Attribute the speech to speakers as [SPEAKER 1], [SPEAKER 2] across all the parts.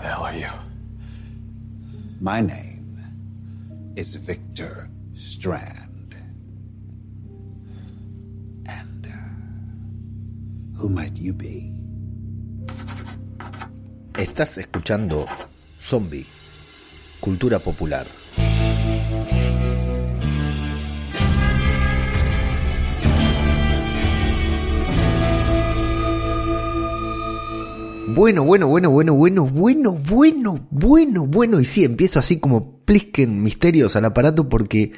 [SPEAKER 1] the hell are you?
[SPEAKER 2] My name is Victor Strand. And uh, who might you be?
[SPEAKER 3] Estás escuchando Zombie, Cultura Popular. Bueno, bueno, bueno, bueno, bueno, bueno, bueno, bueno, bueno. Y sí, empiezo así como plisken misterios al aparato porque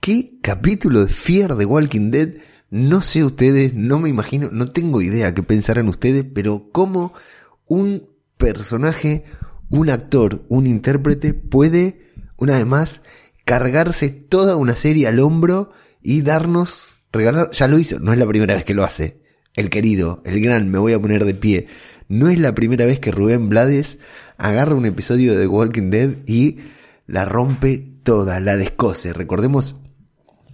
[SPEAKER 3] qué capítulo de Fear de Walking Dead. No sé ustedes, no me imagino, no tengo idea qué pensarán ustedes, pero cómo un personaje, un actor, un intérprete puede, una vez más, cargarse toda una serie al hombro y darnos, regalar, ya lo hizo, no es la primera vez que lo hace. El querido, el gran, me voy a poner de pie. No es la primera vez que Rubén Blades agarra un episodio de Walking Dead y la rompe toda, la descose. Recordemos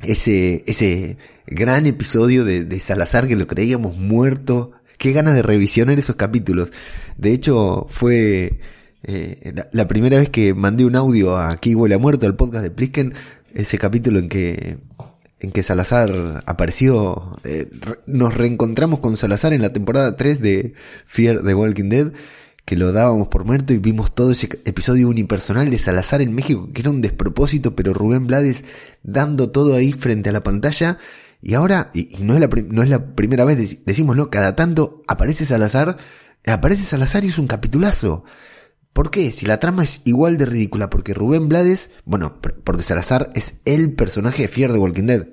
[SPEAKER 3] ese, ese gran episodio de, Salazar que lo creíamos muerto. Qué ganas de revisionar esos capítulos. De hecho, fue eh, la, la, primera vez que mandé un audio a Aquí huele a muerto, al podcast de Plisken, ese capítulo en que en que Salazar apareció. Eh, nos reencontramos con Salazar en la temporada 3 de Fear the Walking Dead, que lo dábamos por muerto y vimos todo ese episodio unipersonal de Salazar en México, que era un despropósito, pero Rubén Blades dando todo ahí frente a la pantalla. Y ahora, y, no, es la, no es la primera vez, decimos, Cada tanto aparece Salazar, aparece Salazar y es un capitulazo. ¿Por qué? Si la trama es igual de ridícula, porque Rubén Blades, bueno, porque Salazar es el personaje de de Walking Dead.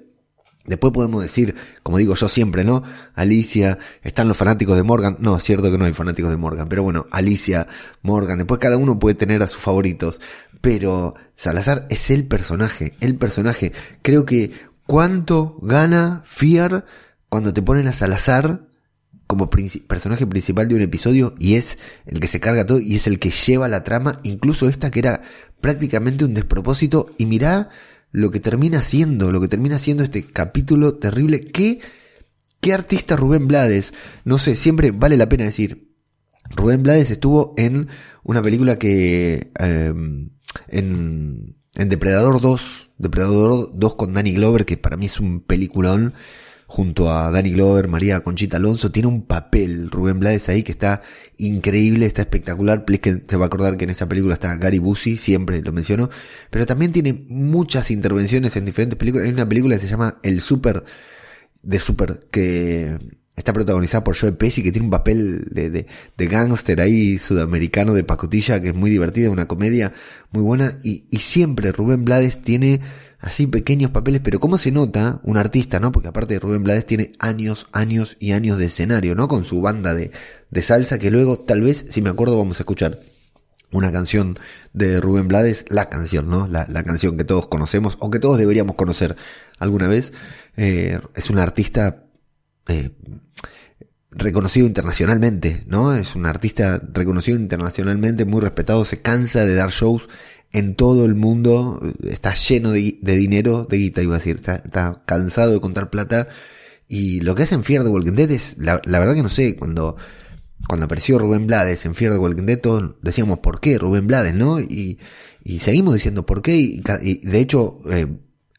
[SPEAKER 3] Después podemos decir, como digo yo siempre, ¿no? Alicia, están los fanáticos de Morgan. No, es cierto que no hay fanáticos de Morgan, pero bueno, Alicia, Morgan, después cada uno puede tener a sus favoritos. Pero Salazar es el personaje, el personaje. Creo que cuánto gana Fear cuando te ponen a Salazar como personaje principal de un episodio y es el que se carga todo y es el que lleva la trama, incluso esta que era prácticamente un despropósito y mirá lo que termina siendo, lo que termina siendo este capítulo terrible. ¿Qué, qué artista Rubén Blades? No sé, siempre vale la pena decir. Rubén Blades estuvo en una película que eh, en, en Depredador 2, Depredador 2 con Danny Glover, que para mí es un peliculón junto a Danny Glover, María Conchita Alonso, tiene un papel Rubén Blades ahí que está increíble, está espectacular. que se va a acordar que en esa película está Gary Busey, siempre lo menciono, pero también tiene muchas intervenciones en diferentes películas. Hay una película que se llama El Super, de Super, que está protagonizada por Joe Pesci, que tiene un papel de, de, de gángster ahí sudamericano de pacotilla, que es muy divertida, una comedia muy buena, y, y siempre Rubén Blades tiene así pequeños papeles, pero cómo se nota un artista, ¿no? Porque aparte Rubén Blades tiene años, años y años de escenario, ¿no? Con su banda de, de salsa que luego, tal vez, si me acuerdo, vamos a escuchar una canción de Rubén Blades, la canción, ¿no? La, la canción que todos conocemos o que todos deberíamos conocer alguna vez. Eh, es un artista eh, reconocido internacionalmente, ¿no? Es un artista reconocido internacionalmente, muy respetado, se cansa de dar shows en todo el mundo, está lleno de, dinero, de guita iba a decir, está, cansado de contar plata. Y lo que hace en Fear the Walking Dead es, la, la, verdad que no sé, cuando, cuando apareció Rubén Blades en Fear the Walking Dead, todos decíamos, ¿por qué Rubén Blades, no? Y, y seguimos diciendo, ¿por qué? Y, y de hecho, eh,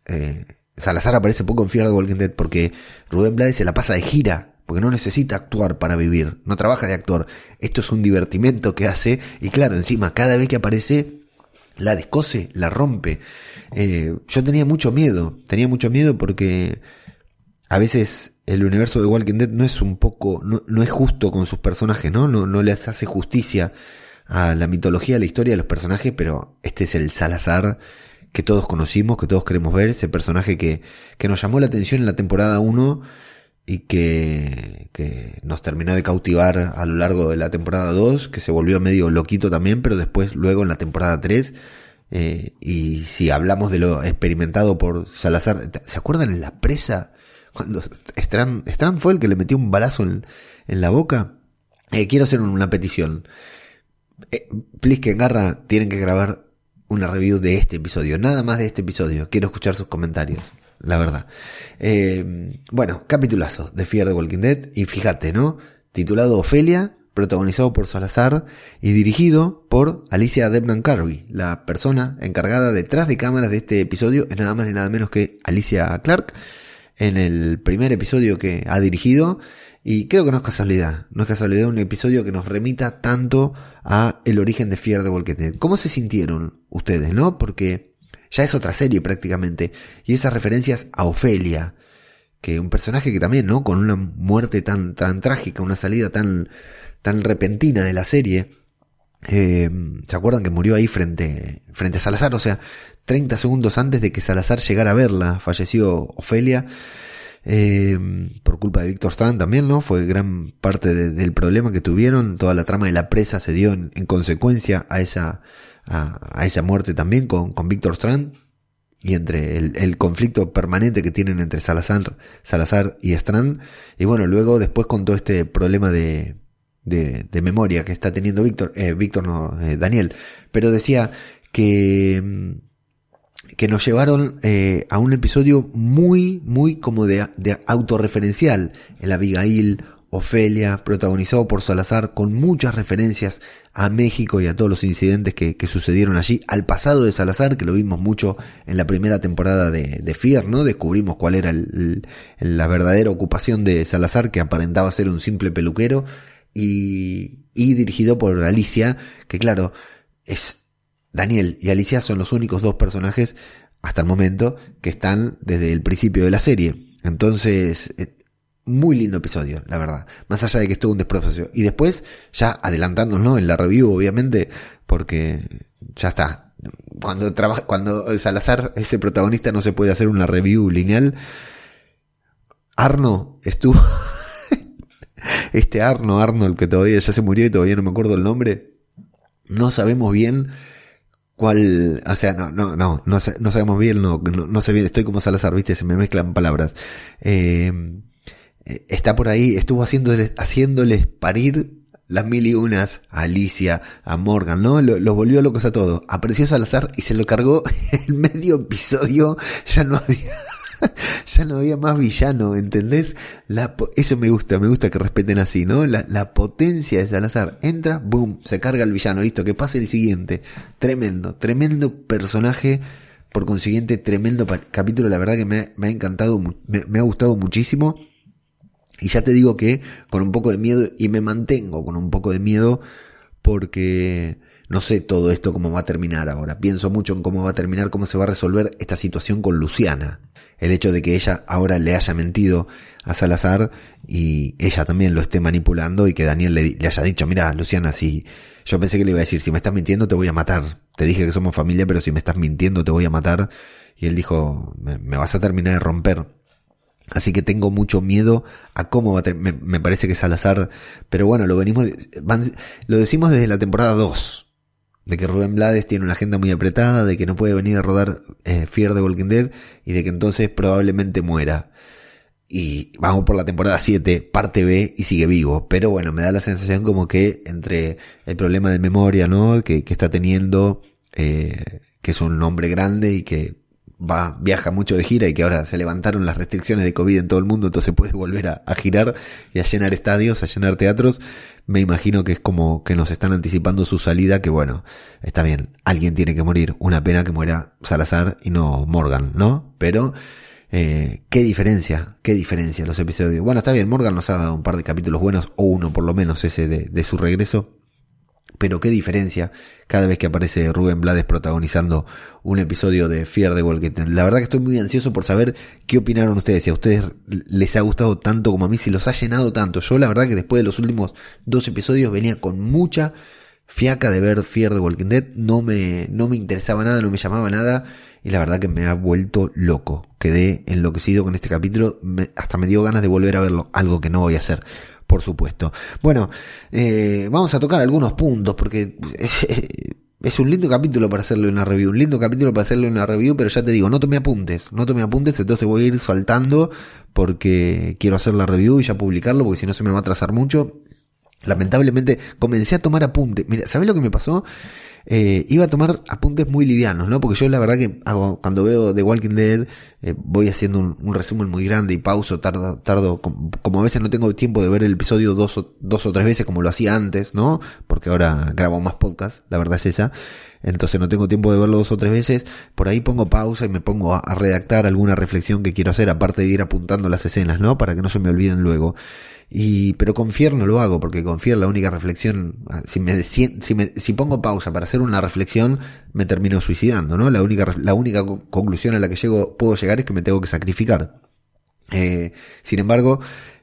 [SPEAKER 3] eh, Salazar aparece poco en Fear the Walking Dead porque Rubén Blades se la pasa de gira porque no necesita actuar para vivir, no trabaja de actor. Esto es un divertimento que hace y claro, encima cada vez que aparece la descose, la rompe. Eh, yo tenía mucho miedo, tenía mucho miedo porque a veces el universo de Walking Dead no es un poco, no, no es justo con sus personajes, ¿no? ¿no? No les hace justicia a la mitología, a la historia de los personajes, pero este es el Salazar que todos conocimos, que todos queremos ver, ese personaje que, que nos llamó la atención en la temporada 1 y que, que nos terminó de cautivar a lo largo de la temporada 2, que se volvió medio loquito también, pero después luego en la temporada 3, eh, y si hablamos de lo experimentado por Salazar, ¿se acuerdan en la presa? Cuando Strand, Strand fue el que le metió un balazo en, en la boca. Eh, quiero hacer una petición. Eh, please que Garra tienen que grabar una review de este episodio, nada más de este episodio. Quiero escuchar sus comentarios la verdad. Eh, bueno, capitulazo de Fear the Walking Dead. Y fíjate, ¿no? Titulado Ofelia, protagonizado por Salazar y dirigido por Alicia Debnan Carvey. La persona encargada detrás de cámaras de este episodio es nada más ni nada menos que Alicia Clark en el primer episodio que ha dirigido. Y creo que no es casualidad, no es casualidad un episodio que nos remita tanto a el origen de Fear the Walking Dead. ¿Cómo se sintieron ustedes, no? Porque ya es otra serie prácticamente. Y esas referencias a Ofelia, que un personaje que también, ¿no? Con una muerte tan, tan trágica, una salida tan, tan repentina de la serie. Eh, ¿Se acuerdan que murió ahí frente, frente a Salazar? O sea, 30 segundos antes de que Salazar llegara a verla, falleció Ofelia. Eh, por culpa de Víctor Strand también, ¿no? Fue gran parte del problema que tuvieron. Toda la trama de la presa se dio en, consecuencia a esa, a, esa muerte también con, con Víctor Strand. Y entre el, el, conflicto permanente que tienen entre Salazar, Salazar y Strand. Y bueno, luego después con todo este problema de, de, memoria que está teniendo Víctor, eh, Víctor no, eh, Daniel, pero decía que, mm, que nos llevaron eh, a un episodio muy, muy como de, de autorreferencial. El Abigail, Ofelia, protagonizado por Salazar, con muchas referencias a México y a todos los incidentes que, sucedieron allí, al pasado de Salazar, que lo vimos mucho en la primera temporada de, de ¿no? Descubrimos cuál era la verdadera ocupación de Salazar, que aparentaba ser un simple peluquero, y, y dirigido por Alicia, que claro, es Daniel y Alicia son los únicos dos personajes hasta el momento que están desde el principio de la serie. Entonces, eh, muy lindo episodio, la verdad. Más allá de que estuvo un despropósito. Y después, ya adelantándonos en la review, obviamente, porque ya está. Cuando trabaja, cuando Salazar, ese protagonista, no se puede hacer una review lineal. Arno estuvo este Arno, Arnold, que todavía ya se murió y todavía no me acuerdo el nombre, no sabemos bien cuál, o sea, no, no, no, no, no sabemos bien, no, no, sé bien, estoy como Salazar, viste, se me mezclan palabras. Eh, está por ahí, estuvo haciéndoles, haciéndoles parir las mil y unas a Alicia, a Morgan, ¿no? Los volvió locos a todos. Apareció Salazar y se lo cargó en medio episodio, ya no había ya no había más villano, ¿entendés? Eso me gusta, me gusta que respeten así, ¿no? La, la potencia de Salazar. Entra, boom, se carga el villano, listo, que pase el siguiente. Tremendo, tremendo personaje. Por consiguiente, tremendo capítulo. La verdad que me, me ha encantado, me, me ha gustado muchísimo. Y ya te digo que con un poco de miedo, y me mantengo con un poco de miedo, porque no sé todo esto cómo va a terminar ahora. Pienso mucho en cómo va a terminar, cómo se va a resolver esta situación con Luciana el hecho de que ella ahora le haya mentido a Salazar y ella también lo esté manipulando y que Daniel le, haya dicho, mira, Luciana, si yo pensé que le iba a decir, si me estás mintiendo te voy a matar. Te dije que somos familia, pero si me estás mintiendo te voy a matar. Y él dijo, me, vas a terminar de romper. Así que tengo mucho miedo a cómo va a me, me, parece que Salazar, pero bueno, lo venimos, lo decimos desde la temporada 2 de que Rubén Blades tiene una agenda muy apretada, de que no puede venir a rodar eh, Fear the Walking Dead y de que entonces probablemente muera. Y vamos por la temporada 7, parte B, y sigue vivo. Pero bueno, me da la sensación como que entre el problema de memoria, ¿no? Que, que está teniendo, eh, que es un hombre grande y que va, viaja mucho de gira y que ahora se levantaron las restricciones de COVID en todo el mundo, entonces puede volver a, girar y a llenar estadios, a llenar teatros me imagino que es como que nos están anticipando su salida, que bueno, está bien, alguien tiene que morir, una pena que muera Salazar y no Morgan, ¿no? Pero, eh, qué diferencia, qué diferencia los episodios. Bueno, está bien, Morgan nos ha dado un par de capítulos buenos, o uno por lo menos ese de, de su regreso, pero qué diferencia cada vez que aparece Rubén Blades protagonizando un episodio de Fear the Walking Dead. La verdad que estoy muy ansioso por saber qué opinaron ustedes, si a ustedes les ha gustado tanto como a mí, si los ha llenado tanto. Yo la verdad que después de los últimos dos episodios venía con mucha fiaca de ver Fear the Walking Dead, no me, no me interesaba nada, no me llamaba nada, y la verdad que me ha vuelto loco. Quedé enloquecido con este capítulo, hasta me dio ganas de volver a verlo, algo que no voy a hacer por supuesto. Bueno, eh, vamos a tocar algunos puntos porque es, un lindo capítulo para hacerle una review, un lindo capítulo para hacerle una review, pero ya te digo, no tome apuntes, no tome apuntes, entonces voy a ir saltando porque quiero hacer la review y ya publicarlo porque si no se me va a atrasar mucho. Lamentablemente comencé a tomar apuntes. Mira, ¿sabes lo que me pasó? Eh, iba a tomar apuntes muy livianos, ¿no? Porque yo la verdad que hago, cuando veo The Walking Dead, eh, voy haciendo un, resumen muy grande y pauso, tardo, tardo, como, a veces no tengo tiempo de ver el episodio dos o, dos o tres veces como lo hacía antes, ¿no? Porque ahora grabo más podcast, la verdad es esa entonces no tengo tiempo de verlo dos o tres veces, por ahí pongo pausa y me pongo a, redactar alguna reflexión que quiero hacer, aparte de ir apuntando las escenas, ¿no? Para que no se me olviden luego. Y, pero con Fier no lo hago, porque con Fier la única reflexión, ah, si me, si, me, si pongo pausa para hacer una reflexión, me termino suicidando, ¿no? La única, la única conclusión a la que llego, puedo llegar es que me tengo que sacrificar. Eh, sin embargo,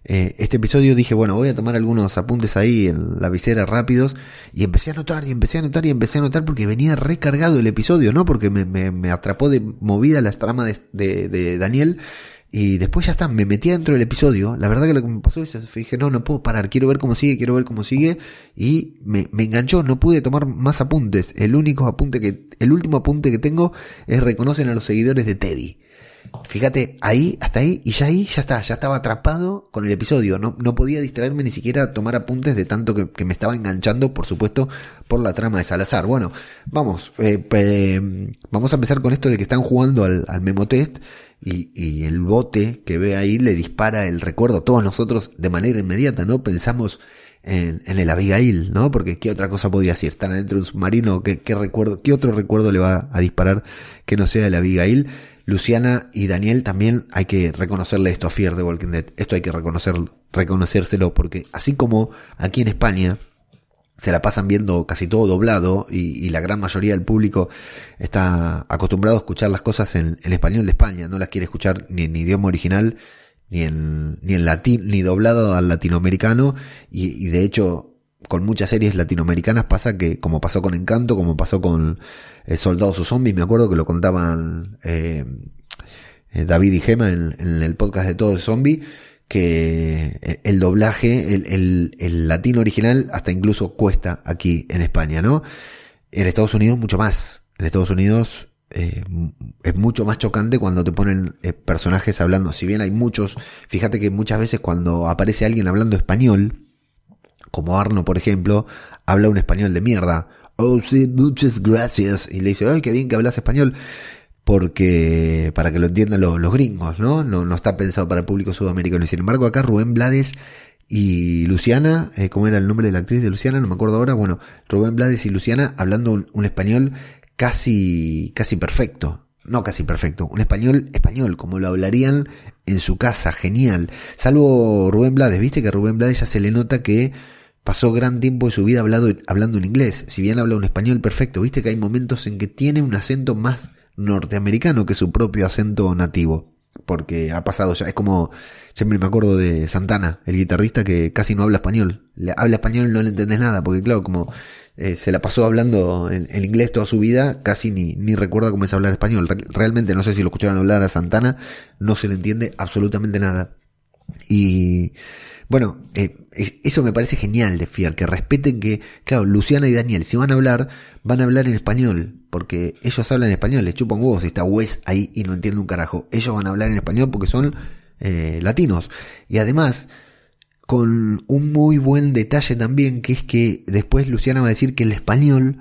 [SPEAKER 3] eh, este episodio dije, bueno, voy a tomar algunos apuntes ahí en la visera rápidos y empecé a notar y empecé a notar y empecé a notar porque venía recargado el episodio, ¿no? Porque me, me, me atrapó de movida la trama de, de, de, Daniel y después ya está, me metí dentro del episodio. La verdad que lo que me pasó es que dije, no, no puedo parar, quiero ver cómo sigue, quiero ver cómo sigue y me, me enganchó, no pude tomar más apuntes. El único apunte que, el último apunte que tengo es reconocen a los seguidores de Teddy. Fíjate, ahí, hasta ahí, y ya ahí, ya está, ya estaba atrapado con el episodio. No, no podía distraerme ni siquiera tomar apuntes de tanto que, me estaba enganchando, por supuesto, por la trama de Salazar. Bueno, vamos, eh, vamos a empezar con esto de que están jugando al, al memo test y, y, el bote que ve ahí le dispara el recuerdo. Todos nosotros de manera inmediata, ¿no? Pensamos en, en el Abigail, ¿no? Porque qué otra cosa podía decir, estar adentro de un submarino, qué, qué recuerdo, qué otro recuerdo le va a disparar que no sea el Abigail. Luciana y Daniel también hay que reconocerle esto a Fier de Walking Dead. Esto hay que reconocer, reconocérselo porque así como aquí en España se la pasan viendo casi todo doblado y, la gran mayoría del público está acostumbrado a escuchar las cosas en, español de España, no las quiere escuchar ni en idioma original ni en, ni en latín, ni doblado al latinoamericano y de hecho con muchas series latinoamericanas pasa que, como pasó con Encanto, como pasó con eh, Soldados o Zombies, me acuerdo que lo contaban eh, eh, David y Gema en, el podcast de Todo de Zombie, que el doblaje, el, el, latino original, hasta incluso cuesta aquí en España, ¿no? En Estados Unidos mucho más. En Estados Unidos es mucho más chocante cuando te ponen personajes hablando, si bien hay muchos, fíjate que muchas veces cuando aparece alguien hablando español, como Arno, por ejemplo, habla un español de mierda. Oh, sí, muchas gracias. Y le dice, ay, qué bien que hablas español. Porque, para que lo entiendan los, gringos, ¿no? ¿no? No está pensado para el público sudamericano. Y sin embargo, acá Rubén Blades y Luciana, eh, ¿cómo era el nombre de la actriz de Luciana? No me acuerdo ahora. Bueno, Rubén Blades y Luciana hablando un, español casi, casi perfecto. No casi perfecto, un español español, como lo hablarían en su casa, genial. Salvo Rubén Blades, viste que a Rubén Blades ya se le nota que pasó gran tiempo de su vida hablando, hablando en inglés. Si bien habla un español perfecto, viste que hay momentos en que tiene un acento más norteamericano que su propio acento nativo. Porque ha pasado ya, es como, siempre me acuerdo de Santana, el guitarrista que casi no habla español. Le habla español y no le entendés nada, porque claro, como eh, se la pasó hablando en, en, inglés toda su vida, casi ni, ni recuerda cómo es hablar español. Realmente no sé si lo escucharon hablar a Santana, no se le entiende absolutamente nada. Y bueno, eh, eso me parece genial de Fiar, que respeten que, claro, Luciana y Daniel, si van a hablar, van a hablar en español, porque ellos hablan español, les chupan huevos está Wes ahí y no entiende un carajo. Ellos van a hablar en español porque son eh, latinos. Y además, con un muy buen detalle también, que es que después Luciana va a decir que el español,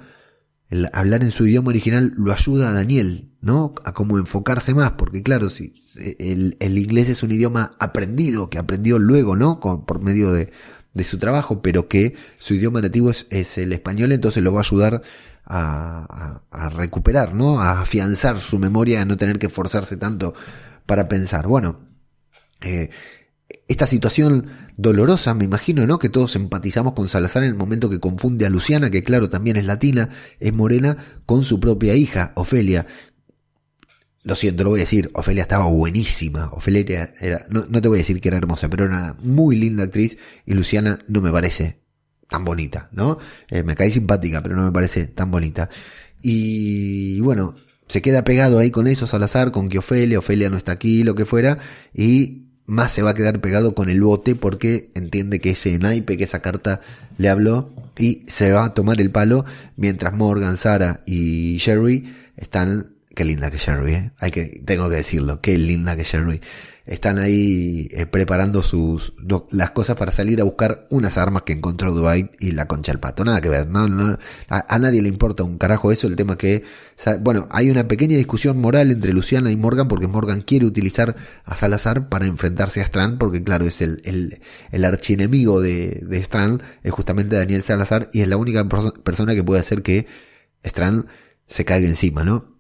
[SPEAKER 3] hablar en su idioma original, lo ayuda a Daniel, ¿no? A como enfocarse más, porque claro, si el, el inglés es un idioma aprendido, que aprendió luego, ¿no? por medio de, de, su trabajo, pero que su idioma nativo es, el español, entonces lo va a ayudar a, a, recuperar, ¿no? A afianzar su memoria, a no tener que esforzarse tanto para pensar. Bueno, eh, esta situación dolorosa, me imagino, ¿no? Que todos empatizamos con Salazar en el momento que confunde a Luciana, que claro, también es latina, es morena, con su propia hija, Ofelia. Lo siento, lo voy a decir, Ofelia estaba buenísima. Ofelia era, no, te voy a decir que era hermosa, pero era una muy linda actriz y Luciana no me parece tan bonita, ¿no? Eh, me cae simpática, pero no me parece tan bonita. Y bueno, se queda pegado ahí con eso Salazar, con que Ofelia, Ofelia no está aquí, lo que fuera, y más se va a quedar pegado con el bote porque entiende que ese naipe, que esa carta le habló y se va a tomar el palo mientras Morgan, Sara y Sherry están Qué linda que Sherry, ¿eh? Hay que, tengo que decirlo, qué linda que Sherry. Están ahí eh, preparando sus, las cosas para salir a buscar unas armas que encontró Dwight y la concha del pato. Nada que ver, no, no, a, nadie le importa un carajo eso, el tema que, bueno, hay una pequeña discusión moral entre Luciana y Morgan porque Morgan quiere utilizar a Salazar para enfrentarse a Strand porque claro, es el, el, el archienemigo de, de Strand, es justamente Daniel Salazar y es la única persona que puede hacer que Strand se caiga encima, ¿no?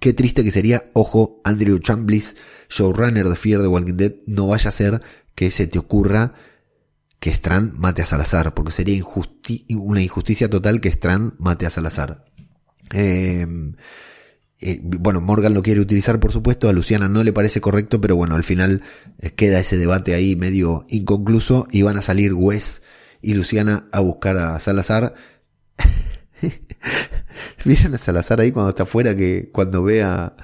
[SPEAKER 3] Qué triste que sería, ojo, Andrew Chamblis, showrunner de Fear the Walking Dead, no vaya a ser que se te ocurra que Strand mate a Salazar, porque sería una injusticia total que Strand mate a Salazar. Em, eh, bueno, Morgan lo quiere utilizar, por supuesto, a Luciana no le parece correcto, pero bueno, al final eh, queda ese debate ahí medio inconcluso y van a salir Wes y Luciana a buscar a Salazar. ¿Vieron a Salazar ahí cuando está afuera que cuando ve a,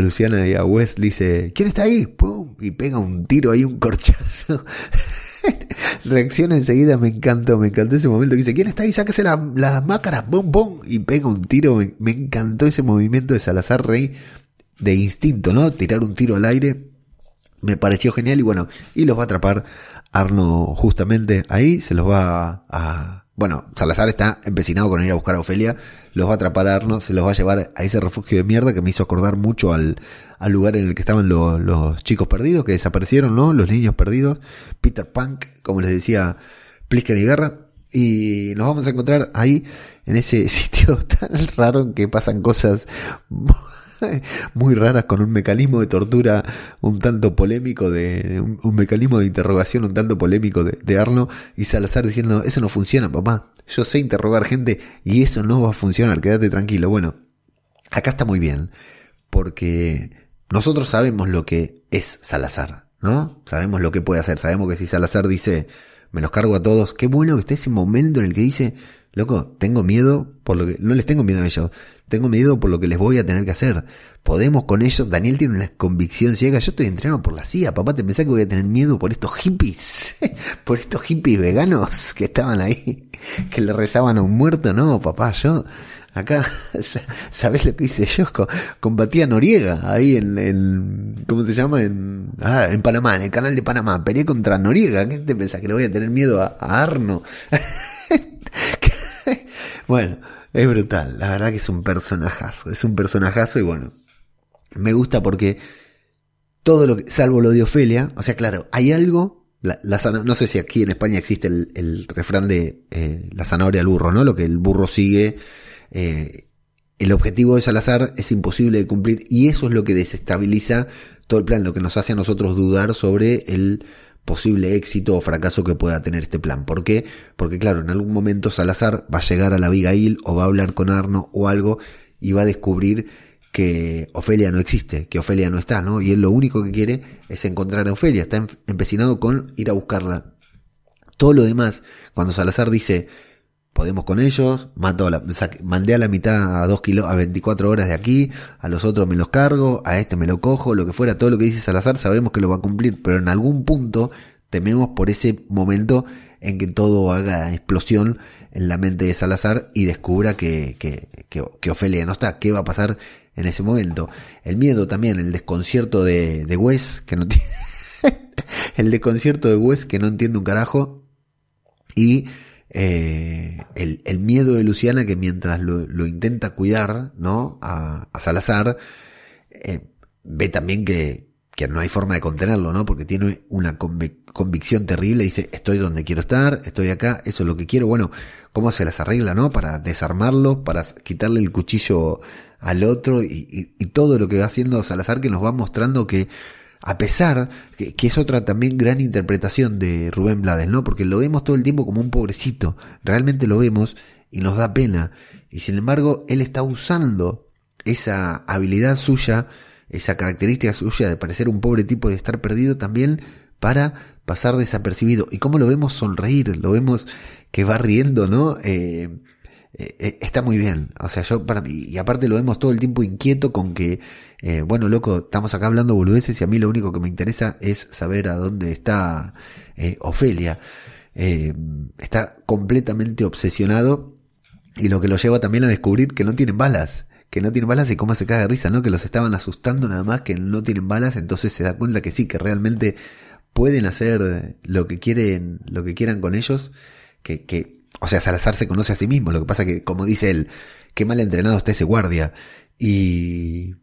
[SPEAKER 3] Luciana y a Wes dice, ¿quién está ahí? Y pega un tiro ahí, un corchazo. Reacciona enseguida, me encantó, me encantó ese momento. Dice, ¿quién está ahí? Sáquese las la máscaras, ¡bum, bum! Y pega un tiro. Me, encantó ese movimiento de Salazar Rey de instinto, ¿no? Tirar un tiro al aire. Me pareció genial y bueno, y los va a atrapar Arno justamente ahí, se los va a bueno, Salazar está empecinado con ir a buscar a Ofelia, los va a atrapar Arno, se los va a llevar a ese refugio de mierda que me hizo acordar mucho al, lugar en el que estaban los, chicos perdidos, que desaparecieron, ¿no? Los niños perdidos, Peter Punk, como les decía Plisken y Guerra, y nos vamos a encontrar ahí, en ese sitio tan raro en que pasan cosas muy raras con un mecanismo de tortura un tanto polémico de un, mecanismo de interrogación un tanto polémico de, de, Arno y Salazar diciendo eso no funciona papá yo sé interrogar gente y eso no va a funcionar quédate tranquilo bueno acá está muy bien porque nosotros sabemos lo que es Salazar no sabemos lo que puede hacer sabemos que si Salazar dice me los cargo a todos qué bueno que esté ese momento en el que dice loco, tengo miedo por lo que, no les tengo miedo a ellos, tengo miedo por lo que les voy a tener que hacer. Podemos con ellos, Daniel tiene una convicción ciega, yo estoy entrenado por la CIA, papá, ¿te pensás que voy a tener miedo por estos hippies? por estos hippies veganos que estaban ahí, que le rezaban a un muerto, no, papá, yo, acá, ¿sabés lo que hice yo? Combatía a Noriega, ahí en, en, ¿cómo se llama? En, ah, en Panamá, en el canal de Panamá, peleé contra Noriega, ¿qué te pensás que le voy a tener miedo a, a Arno? bueno, es brutal. La verdad que es un personajazo. Es un personajazo y bueno, me gusta porque todo lo que, salvo lo de Ofelia, o sea, claro, hay algo, la, no sé si aquí en España existe el, refrán de eh, la zanahoria al burro, ¿no? Lo que el burro sigue. Eh, el objetivo de Salazar es imposible de cumplir y eso es lo que desestabiliza todo el plan, lo que nos hace a nosotros dudar sobre el posible éxito o fracaso que pueda tener este plan. ¿Por qué? Porque claro, en algún momento Salazar va a llegar a la Abigail o va a hablar con Arno o algo y va a descubrir que Ofelia no existe, que Ofelia no está, ¿no? Y él lo único que quiere es encontrar a Ofelia, está empecinado con ir a buscarla. Todo lo demás, cuando Salazar dice, podemos con ellos, mato a la, mandé a la mitad a dos kilos, a 24 horas de aquí, a los otros me los cargo, a este me lo cojo, lo que fuera, todo lo que dice Salazar sabemos que lo va a cumplir, pero en algún punto tememos por ese momento en que todo haga explosión en la mente de Salazar y descubra que, que, que, Ofelia no está, qué va a pasar en ese momento. El miedo también, el desconcierto de, de Wes, que no tiene, el desconcierto de Wes que no entiende un carajo y eh, el, el, miedo de Luciana que mientras lo, lo intenta cuidar, ¿no? A, a Salazar, eh, ve también que, que, no hay forma de contenerlo, ¿no? Porque tiene una convicción terrible, dice, estoy donde quiero estar, estoy acá, eso es lo que quiero. Bueno, ¿cómo se las arregla, no? Para desarmarlo, para quitarle el cuchillo al otro y, y, y todo lo que va haciendo Salazar que nos va mostrando que a pesar que, es otra también gran interpretación de Rubén Blades, ¿no? Porque lo vemos todo el tiempo como un pobrecito, realmente lo vemos y nos da pena. Y sin embargo, él está usando esa habilidad suya, esa característica suya de parecer un pobre tipo de estar perdido también para pasar desapercibido. Y cómo lo vemos sonreír, lo vemos que va riendo, ¿no? Eh, eh, eh, está muy bien. O sea, yo para mí, y aparte lo vemos todo el tiempo inquieto con que, eh, bueno, loco, estamos acá hablando boludeces y a mí lo único que me interesa es saber a dónde está Ofelia. está completamente obsesionado y lo que lo lleva también a descubrir que no tienen balas que no tienen balas y cómo se caga de risa, ¿no? Que los estaban asustando nada más que no tienen balas, entonces se da cuenta que sí, que realmente pueden hacer lo que quieren, lo que quieran con ellos, que, que, o sea, Salazar se conoce a sí mismo, lo que pasa que, como dice él, qué mal entrenado está ese guardia. Y,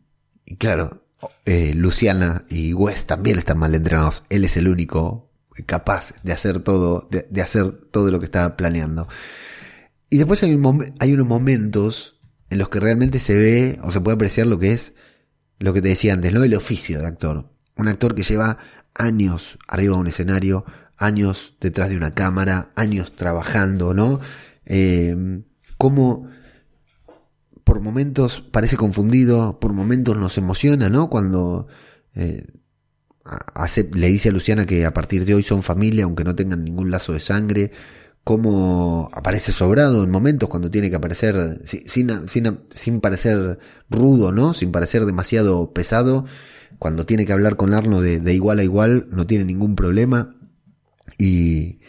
[SPEAKER 3] y claro, eh, Luciana y Wes también están mal entrenados. Él es el único capaz de hacer todo, de, de hacer todo lo que está planeando. Y después hay, un hay unos momentos en los que realmente se ve o se puede apreciar lo que es lo que te decía antes, ¿no? El oficio de actor. Un actor que lleva años arriba de un escenario, años detrás de una cámara, años trabajando, ¿no? Eh, cómo por momentos parece confundido, por momentos nos emociona, ¿no? Cuando eh, hace, le dice a Luciana que a partir de hoy son familia, aunque no tengan ningún lazo de sangre, cómo aparece sobrado en momentos cuando tiene que aparecer sin, sin, sin parecer rudo, ¿no? Sin parecer demasiado pesado. Cuando tiene que hablar con Arno de, de igual a igual, no tiene ningún problema. Y,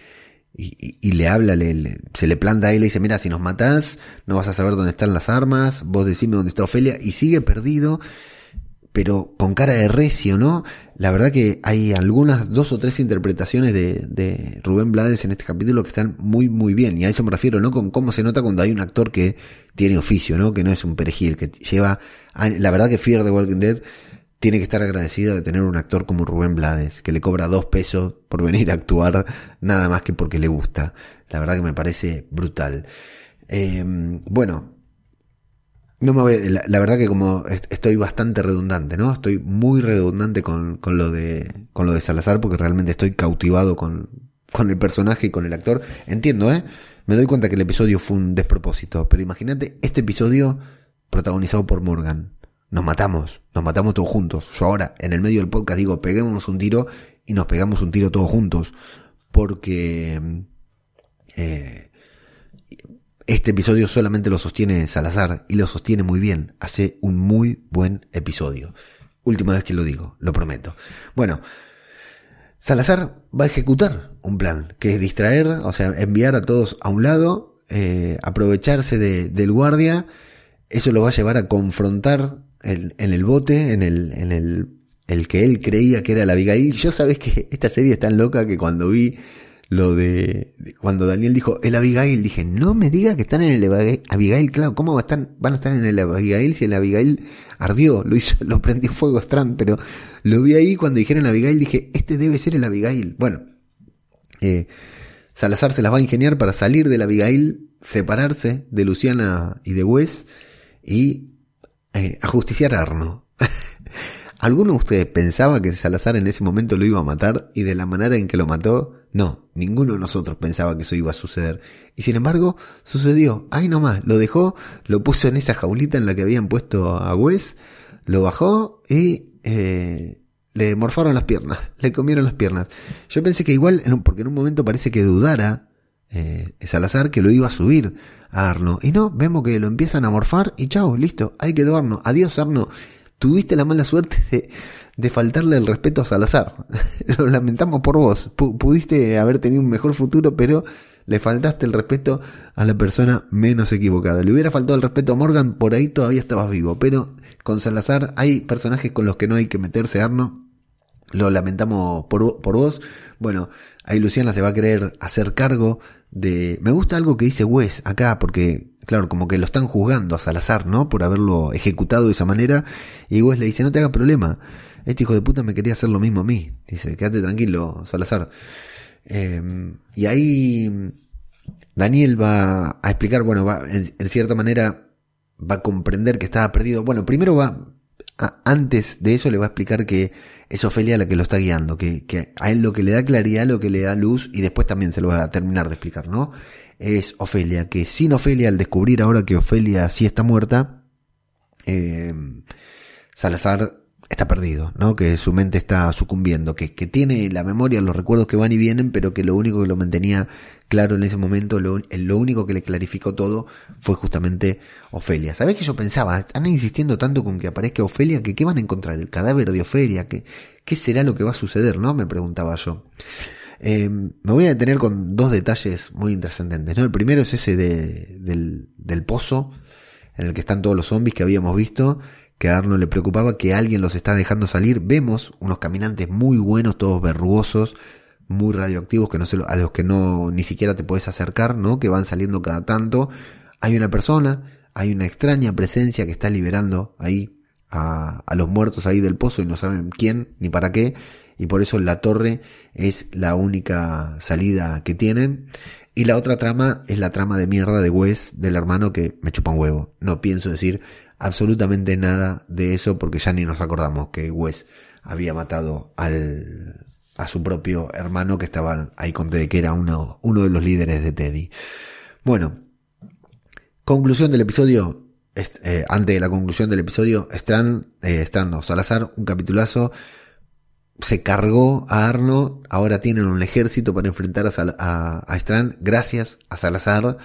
[SPEAKER 3] y, le habla, le, se le planta a él y le dice, mira, si nos matás, no vas a saber dónde están las armas, vos decime dónde está Ofelia, y sigue perdido pero con cara de recio, ¿no? La verdad que hay algunas, dos o tres interpretaciones de, de Rubén Blades en este capítulo que están muy, muy bien. Y a eso me refiero, ¿no? Con cómo se nota cuando hay un actor que tiene oficio, ¿no? Que no es un perejil, que lleva... La verdad que Fear the Walking Dead tiene que estar agradecido de tener un actor como Rubén Blades, que le cobra dos pesos por venir a actuar, nada más que porque le gusta. La verdad que me parece brutal. Eh, bueno, no me voy, la, verdad que como estoy bastante redundante, ¿no? Estoy muy redundante con, con, lo de con lo de Salazar porque realmente estoy cautivado con, con el personaje y con el actor. Entiendo, ¿eh? Me doy cuenta que el episodio fue un despropósito, pero imagínate este episodio protagonizado por Morgan. Nos matamos, nos matamos todos juntos. Yo ahora, en el medio del podcast, digo, peguémonos un tiro y nos pegamos un tiro todos juntos. Porque eh, este episodio solamente lo sostiene Salazar y lo sostiene muy bien. Hace un muy buen episodio. Última vez que lo digo, lo prometo. Bueno, Salazar va a ejecutar un plan, que es distraer, o sea, enviar a todos a un lado, eh, aprovecharse de, del guardia. Eso lo va a llevar a confrontar en, el bote, en el, en el, el que él creía que era la Abigail. Yo sabes que esta serie es tan loca que cuando vi lo de, cuando Daniel dijo el Abigail, dije, no me diga que están en el Abigail, claro, ¿cómo van a estar en el Abigail si el Abigail ardió, lo hizo, lo prendió fuego Strand, pero lo vi ahí cuando dijeron Abigail, dije, este debe ser el Abigail. Bueno, eh, Salazar se las va a ingeniar para salir del Abigail, separarse de Luciana y de Wes y eh, ajusticiar a Arno. ¿Alguno de ustedes pensaba que Salazar en ese momento lo iba a matar y de la manera en que lo mató? No, ninguno de nosotros pensaba que eso iba a suceder. Y sin embargo, sucedió. Ahí nomás, lo dejó, lo puso en esa jaulita en la que habían puesto a Wes, lo bajó y eh, le morfaron las piernas, le comieron las piernas. Yo pensé que igual, porque en un momento parece que dudara eh, Salazar que lo iba a subir a Arno. Y no, vemos que lo empiezan a morfar y chao, listo, ahí quedó Arno. Adiós Arno. Tuviste la mala suerte de de faltarle el respeto a Salazar. Lo lamentamos por vos. pudiste haber tenido un mejor futuro, pero le faltaste el respeto a la persona menos equivocada. Le hubiera faltado el respeto a Morgan, por ahí todavía estabas vivo. Pero con Salazar hay personajes con los que no hay que meterse, Arno. Lo lamentamos por, por vos. Bueno, ahí Luciana se va a querer hacer cargo de... Me gusta algo que dice Wes acá, porque, claro, como que lo están juzgando a Salazar, ¿no? Por haberlo ejecutado de esa manera. Y Wes le dice, no te haga problema este hijo de puta me quería hacer lo mismo a mí. Dice, quédate tranquilo, Salazar. Em, y ahí Daniel va a explicar, bueno, va, en, cierta manera va a comprender que estaba perdido. Bueno, primero va, antes de eso le va a explicar que es Ofelia la que lo está guiando, que, que a él lo que le da claridad, lo que le da luz, y después también se lo va a terminar de explicar, ¿no? Es Ofelia, que sin Ofelia, al descubrir ahora que Ofelia sí está muerta, eh, Salazar está perdido, ¿no? Que su mente está sucumbiendo, que, que, tiene la memoria, los recuerdos que van y vienen, pero que lo único que lo mantenía claro en ese momento, lo, lo único que le clarificó todo fue justamente Ofelia. ¿Sabés que yo pensaba? Están insistiendo tanto con que aparezca Ofelia, que ¿qué van a encontrar? El cadáver de Ofelia, ¿qué, qué será lo que va a suceder? ¿No? Me preguntaba yo. Eh, me voy a detener con dos detalles muy intrascendentes, ¿no? El primero es ese de, del, del pozo, en el que están todos los zombies que habíamos visto, que a Arno le preocupaba que alguien los está dejando salir. Vemos unos caminantes muy buenos, todos verrugosos, muy radioactivos, que no se, a los que no ni siquiera te puedes acercar, ¿no? Que van saliendo cada tanto. Hay una persona, hay una extraña presencia que está liberando ahí a, a los muertos ahí del pozo y no saben quién ni para qué. Y por eso la torre es la única salida que tienen. Y la otra trama es la trama de mierda de Wes, del hermano que me chupa un huevo. No pienso decir absolutamente nada de eso porque ya ni nos acordamos que Wes había matado al, a su propio hermano que estaba ahí con Teddy, que era uno, uno de los líderes de Teddy. Bueno, conclusión del episodio. Eh, antes de la conclusión del episodio, Strand, eh, Strand Salazar, un capitulazo se cargó a Arno, ahora tienen un ejército para enfrentar a, a, Strand, gracias a Salazar,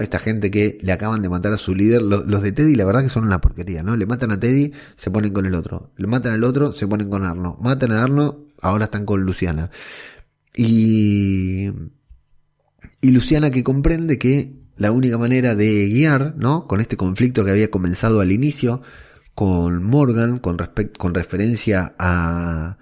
[SPEAKER 3] Esta gente que le acaban de matar a su líder, los, de Teddy la verdad que son una porquería, ¿no? Le matan a Teddy, se ponen con el otro, le matan al otro, se ponen con Arno, matan a Arno, ahora están con Luciana. Y, y Luciana que comprende que la única manera de guiar, ¿no? Con este conflicto que había comenzado al inicio, con Morgan con, con referencia a,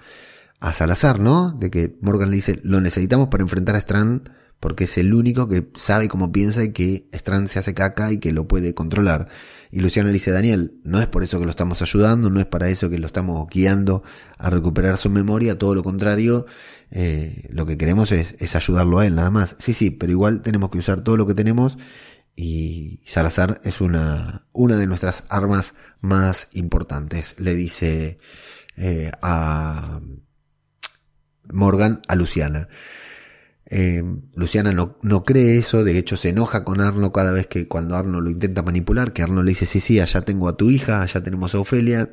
[SPEAKER 3] a Salazar, ¿no? De que Morgan le dice, lo necesitamos para enfrentar a Strand porque es el único que sabe cómo piensa y que Strand se hace caca y que lo puede controlar. Y Luciano le dice, Daniel, no es por eso que lo estamos ayudando, no es para eso que lo estamos guiando a recuperar su memoria, todo lo contrario, eh, lo que queremos es, ayudarlo a él, nada más. Sí, sí, pero igual tenemos que usar todo lo que tenemos y Salazar es una, una de nuestras armas más importantes, le dice eh, a Morgan a Luciana. Eh, Luciana no, no, cree eso, de hecho se enoja con Arno cada vez que cuando Arno lo intenta manipular, que Arno le dice, sí, sí, allá tengo a tu hija, allá tenemos a Ofelia,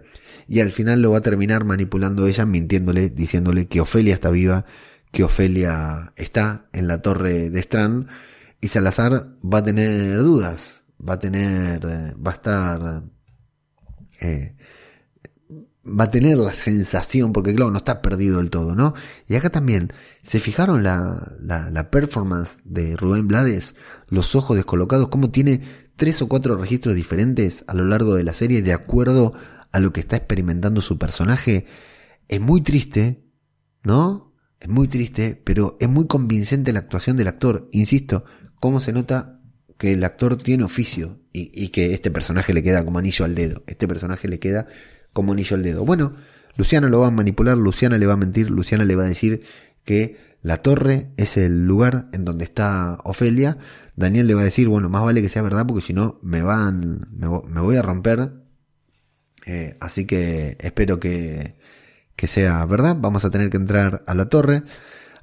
[SPEAKER 3] y al final lo va a terminar manipulando ella, mintiéndole, diciéndole que Ofelia está viva, que Ofelia está en la torre de Strand, y Salazar va a tener dudas, va a tener, eh, va a estar, eh, va a tener la sensación, porque claro, no está perdido del todo, ¿no? Y acá también, ¿se fijaron la, la, performance de Rubén Blades? Los ojos descolocados, cómo tiene tres o cuatro registros diferentes a lo largo de la serie de acuerdo a lo que está experimentando su personaje. Es muy triste, ¿no? Es muy triste, pero es muy convincente la actuación del actor. Insisto, cómo se nota que el actor tiene oficio y, que este personaje le queda como anillo al dedo. Este personaje le queda como anillo al dedo. Bueno, Luciana lo va a manipular, Luciana le va a mentir, Luciana le va a decir que la torre es el lugar en donde está Ofelia. Daniel le va a decir, bueno, más vale que sea verdad porque si no me van, me, voy a romper. Eh, así que espero que, que sea verdad. Vamos a tener que entrar a la torre.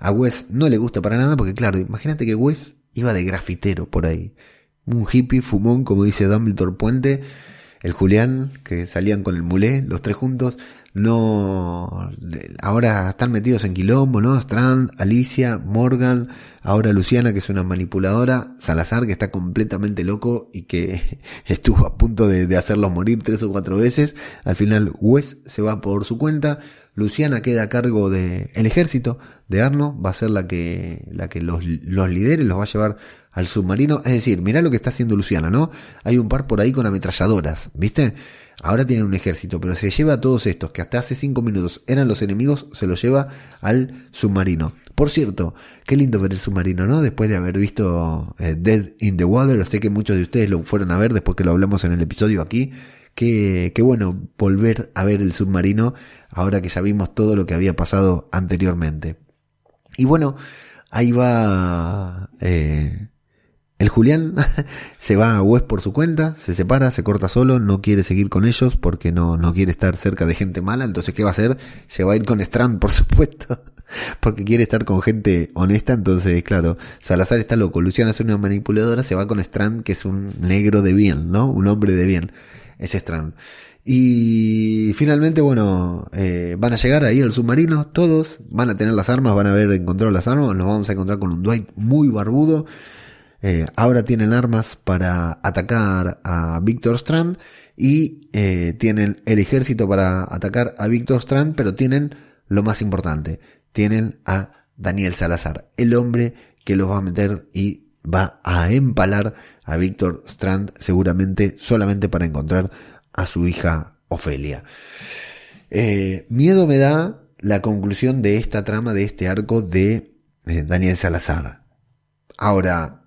[SPEAKER 3] A Wes no le gusta para nada porque claro, imagínate que Wes iba de grafitero por ahí. Un hippie fumón, como dice Dumbledore Puente, el Julián, que salían con el mulé, los tres juntos, no, ahora están metidos en quilombo, ¿no? Strand, Alicia, Morgan, ahora Luciana, que es una manipuladora, Salazar, que está completamente loco y que estuvo a punto de, de hacerlos morir tres o cuatro veces. Al final, Wes se va por su cuenta, Luciana queda a cargo del el ejército de Arno, va a ser la que, la que los, los lidere, los va a llevar al submarino. Es decir, mirá lo que está haciendo Luciana, ¿no? Hay un par por ahí con ametralladoras, ¿viste? Ahora tienen un ejército, pero se lleva a todos estos que hasta hace cinco minutos eran los enemigos, se los lleva al submarino. Por cierto, qué lindo ver el submarino, ¿no? Después de haber visto eh, Dead in the Water, sé que muchos de ustedes lo fueron a ver después que lo hablamos en el episodio aquí. Qué, bueno volver a ver el submarino ahora que ya vimos todo lo que había pasado anteriormente. Y bueno, ahí va eh, el Julián, se va a West por su cuenta, se separa, se corta solo, no quiere seguir con ellos porque no, no quiere estar cerca de gente mala, entonces ¿qué va a hacer? Se va a ir con Strand, por supuesto, porque quiere estar con gente honesta, entonces claro, Salazar está loco, Luciana es una manipuladora, se va con Strand, que es un negro de bien, ¿no? Un hombre de bien, es Strand. Y finalmente, bueno, eh, van a llegar ahí al submarino, todos, van a tener las armas, van a haber encontrado las armas, nos vamos a encontrar con un Dwight muy barbudo. Eh, ahora tienen armas para atacar a Victor Strand y eh, tienen el ejército para atacar a Victor Strand, pero tienen lo más importante, tienen a Daniel Salazar, el hombre que los va a meter y va a empalar a Víctor Strand seguramente solamente para encontrar a su hija Ofelia. Eh, miedo me da la conclusión de esta trama, de este arco de eh, Daniel Salazar. Ahora,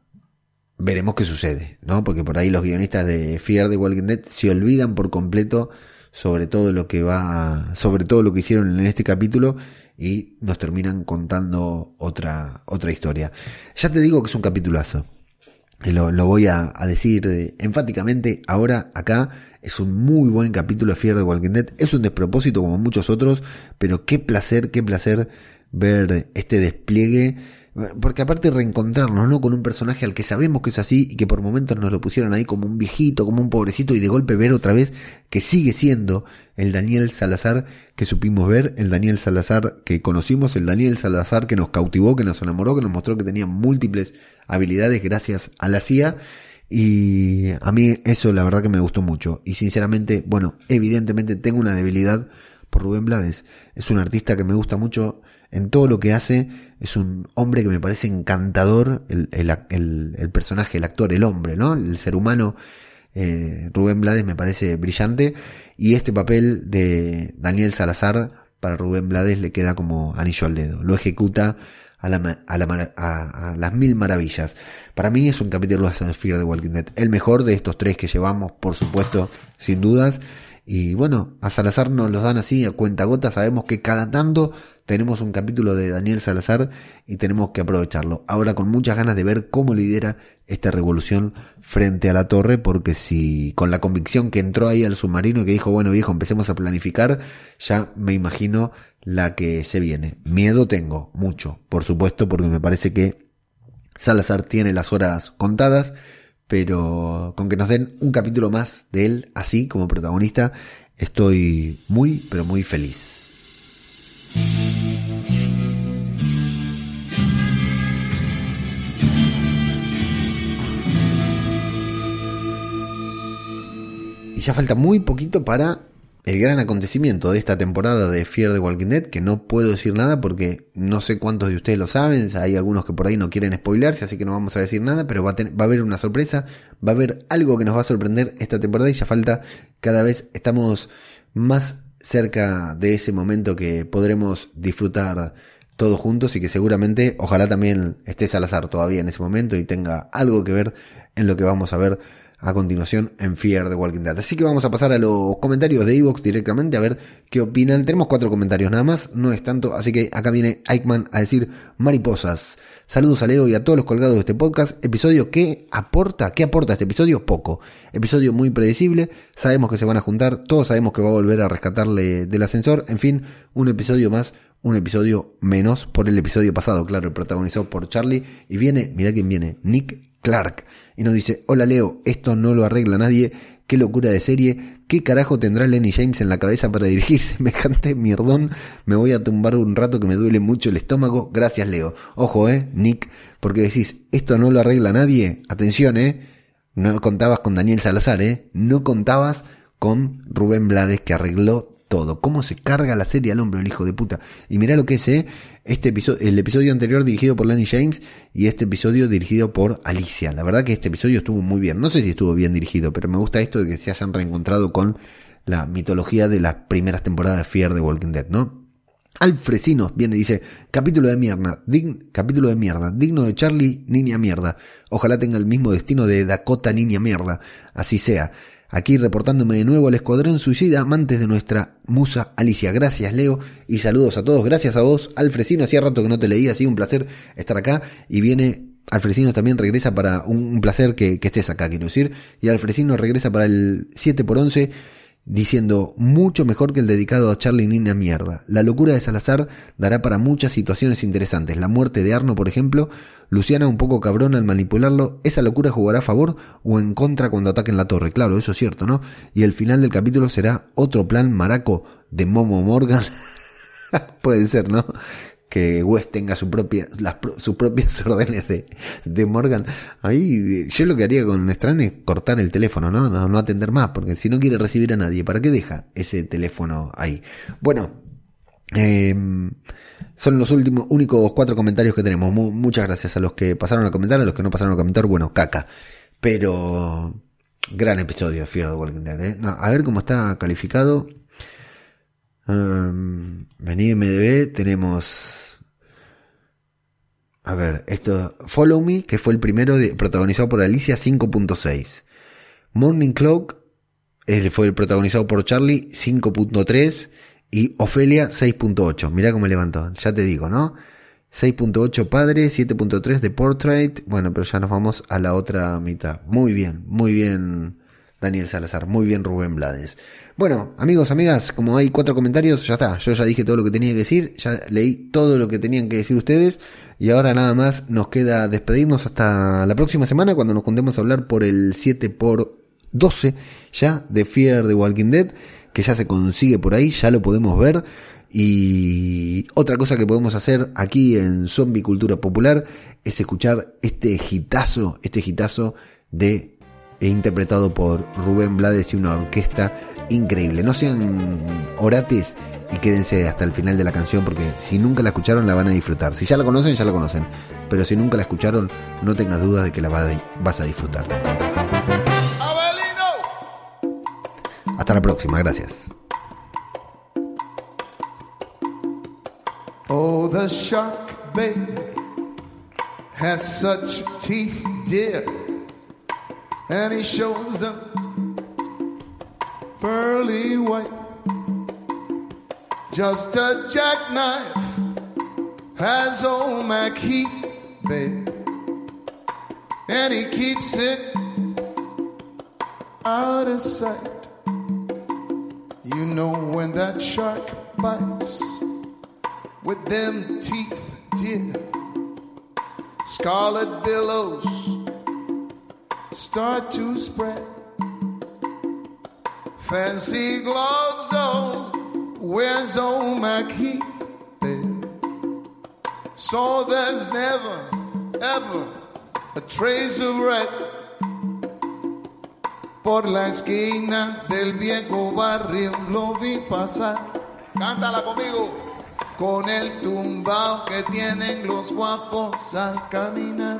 [SPEAKER 3] veremos qué sucede, ¿no? Porque por ahí los guionistas de Fear the Walking Dead se olvidan por completo sobre todo lo que va, sobre todo lo que hicieron en este capítulo y nos terminan contando otra, otra historia. Ya te digo que es un capitulazo. Lo, lo voy a, decir eh, enfáticamente ahora acá. Es un muy buen capítulo de the Walking Dead. Es un despropósito como muchos otros, pero qué placer, qué placer ver este despliegue porque aparte reencontrarnos, ¿no? Con un personaje al que sabemos que es así y que por momentos nos lo pusieron ahí como un viejito, como un pobrecito y de golpe ver otra vez que sigue siendo el Daniel Salazar que supimos ver, el Daniel Salazar que conocimos, el Daniel Salazar que nos cautivó, que nos enamoró, que nos mostró que tenía múltiples habilidades gracias a la CIA. Y a mí eso la verdad que me gustó mucho. Y sinceramente, bueno, evidentemente tengo una debilidad por Rubén Blades. Es un artista que me gusta mucho en todo lo que hace. Es un hombre que me parece encantador, el, el, personaje, el actor, el hombre, ¿no? El ser humano. Eh, Rubén Blades me parece brillante. Y este papel de Daniel Salazar para Rubén Blades le queda como anillo al dedo. Lo ejecuta a, la, a, la, a, las mil maravillas. Para mí es un capítulo de Fear de Walking Dead. El mejor de estos tres que llevamos, por supuesto, sin dudas. Y bueno, a Salazar nos los dan así a cuenta gota. Sabemos que cada tanto tenemos un capítulo de Daniel Salazar y tenemos que aprovecharlo. Ahora con muchas ganas de ver cómo lidera esta revolución frente a la torre, porque si con la convicción que entró ahí al submarino y que dijo, bueno viejo, empecemos a planificar, ya me imagino la que se viene. Miedo tengo, mucho, por supuesto, porque me parece que Salazar tiene las horas contadas pero con que nos den un capítulo más de él así como protagonista, estoy muy, pero muy feliz. Y ya falta muy poquito para el gran acontecimiento de esta temporada de Fear the Walking Dead, que no puedo decir nada porque no sé cuántos de ustedes lo saben, hay algunos que por ahí no quieren spoilearse, así que no vamos a decir nada, pero va a, va a haber una sorpresa, va a haber algo que nos va a sorprender esta temporada y ya falta cada vez, estamos más cerca de ese momento que podremos disfrutar todos juntos y que seguramente, ojalá también esté Salazar todavía en ese momento y tenga algo que ver en lo que vamos a ver a continuación en Fear the Walking Dead. Así que vamos a pasar a los comentarios de Evox directamente a ver qué opinan. Tenemos cuatro comentarios nada más, no es tanto, así que acá viene Eichmann a decir mariposas. Saludos a Leo y a todos los colgados de este podcast. Episodio que aporta, ¿qué aporta este episodio? Poco. Episodio muy predecible, sabemos que se van a juntar, todos sabemos que va a volver a rescatarle del ascensor, en fin, un episodio más un episodio menos por el episodio pasado, claro, protagonizado por Charlie. Y viene, mira quién viene, Nick Clark. Y nos dice, hola Leo, esto no lo arregla nadie, qué locura de serie, qué carajo tendrá Lenny James en la cabeza para dirigir semejante mierdón, me voy a tumbar un rato que me duele mucho el estómago, gracias Leo. Ojo, eh, Nick, porque decís, esto no lo arregla nadie, atención, eh, no contabas con Daniel Salazar, eh, no contabas con Rubén Blades que arregló todo. Cómo se carga la serie al hombre, el hijo de puta. Y mira lo que es, ¿eh? Este el episodio anterior dirigido por Lenny James y este episodio dirigido por Alicia. La verdad que este episodio estuvo muy bien. No sé si estuvo bien dirigido, pero me gusta esto de que se hayan reencontrado con la mitología de las primeras temporadas de Fear de Walking Dead, ¿no? Alfresinos viene y dice, capítulo de mierda, capítulo de mierda, digno de Charlie, niña mierda. Ojalá tenga el mismo destino de Dakota, niña mierda. Así sea. Aquí reportándome de nuevo al Escuadrón Suicida, amantes de nuestra musa Alicia. Gracias, Leo, y saludos a todos. Gracias a vos, Alfresino. Hacía rato que no te leía, así un placer estar acá. Y viene, Alfresino también regresa para un, placer que, estés acá, quiero decir. Y Alfresino regresa para el 7 por 11 diciendo mucho mejor que el dedicado a Charlie Nina mierda. La locura de Salazar dará para muchas situaciones interesantes. La muerte de Arno, por ejemplo, Luciana un poco cabrón al manipularlo, esa locura jugará a favor o en contra cuando ataquen la torre. Claro, eso es cierto, ¿no? Y el final del capítulo será otro plan maraco de Momo Morgan. Puede ser, ¿no? Que West tenga su propia, sus propias órdenes de, de, Morgan. Ahí yo lo que haría con Strand es cortar el teléfono, ¿no? ¿no? No atender más, porque si no quiere recibir a nadie, ¿para qué deja ese teléfono ahí? Bueno,
[SPEAKER 1] Em, son los últimos, únicos cuatro comentarios que tenemos. muchas gracias a los que pasaron a comentar, a los que no pasaron a comentar, bueno, caca. Pero gran episodio de Fear the Walking Dead. ¿eh? a ver cómo está calificado. Um, en IMDB tenemos. A ver, esto. Follow Me, que fue el primero protagonizado por Alicia 5.6. Morning Clock fue el protagonizado por Charlie 5.3 y Ofelia 6.8. Mirá cómo levantó, ya te digo, ¿no? 6.8 padre, 7.3 de Portrait. Bueno, pero ya nos vamos a la otra mitad. Muy bien, muy bien Daniel Salazar, muy bien Rubén Blades. Bueno, amigos, amigas, como hay cuatro comentarios, ya está. Yo ya dije todo lo que tenía que decir, ya leí todo lo que tenían que decir ustedes. Y ahora nada más nos queda despedirnos hasta la próxima semana cuando nos juntemos a hablar por el 7 por 12 ya de Fear de Walking Dead, que ya se consigue por ahí, ya lo podemos ver. Y otra cosa que podemos hacer aquí en Zombie Cultura Popular es escuchar este gitazo, este gitazo de e interpretado por Rubén Blades y una orquesta increíble. No sean orates y quédense hasta el final de la canción porque si nunca la escucharon la van a disfrutar. Si ya la conocen, ya la conocen. Pero si nunca la escucharon, no tengas dudas de que la vas a disfrutar. Hasta la próxima, gracias. Oh, the shark, baby, has such teeth, dear, and he shows them pearly white. Just a jackknife has old Mac Heath, babe, and he keeps it out of sight. You know when that shark bites with them teeth, dear. Scarlet billows start to spread. Fancy gloves, though, where's old McHeath? So there's never, ever a trace of red Por la esquina del viejo barrio lo vi pasar. Cántala conmigo. Con el tumbao que tienen los guapos al caminar.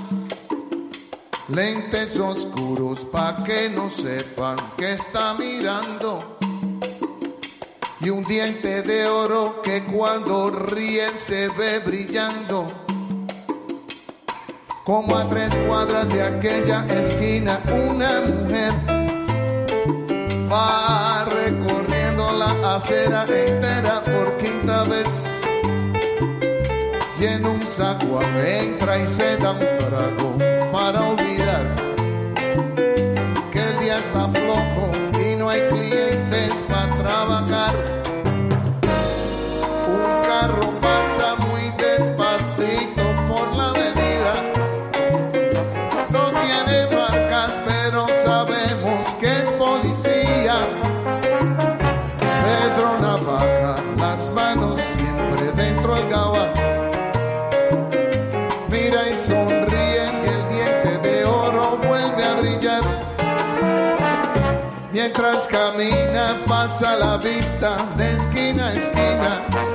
[SPEAKER 1] Lentes oscuros pa' que no sepan que está mirando. Y un diente de oro que cuando ríen se ve brillando como a tres cuadras de aquella esquina, una mujer va recorriendo la acera entera por quinta vez. Y en un saco entra y se da un trago para olvidar pasa la vista de esquina a esquina.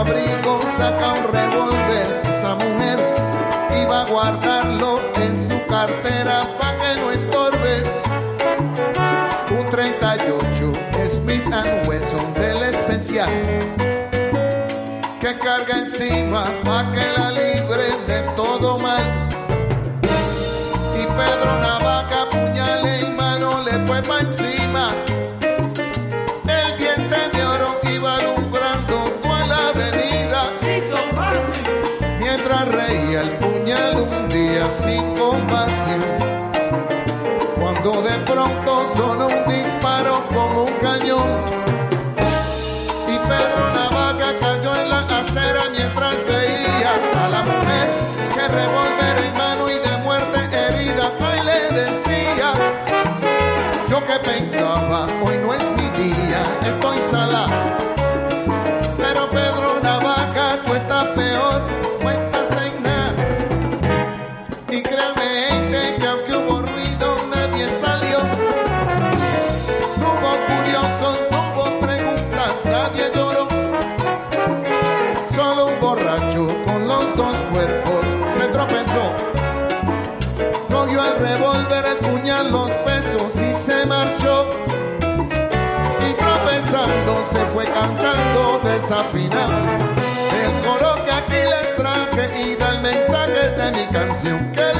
[SPEAKER 1] abrigo saca un revólver. Esa mujer iba a guardarlo en su cartera para que no estorbe. Un 38 Smith Wesson del especial que carga encima para que la libre de todo mal. pensaba, hoy no es mi día, estoy salado. fue cantando desafinado. El coro que aquí les traje y da el mensaje de mi canción. Que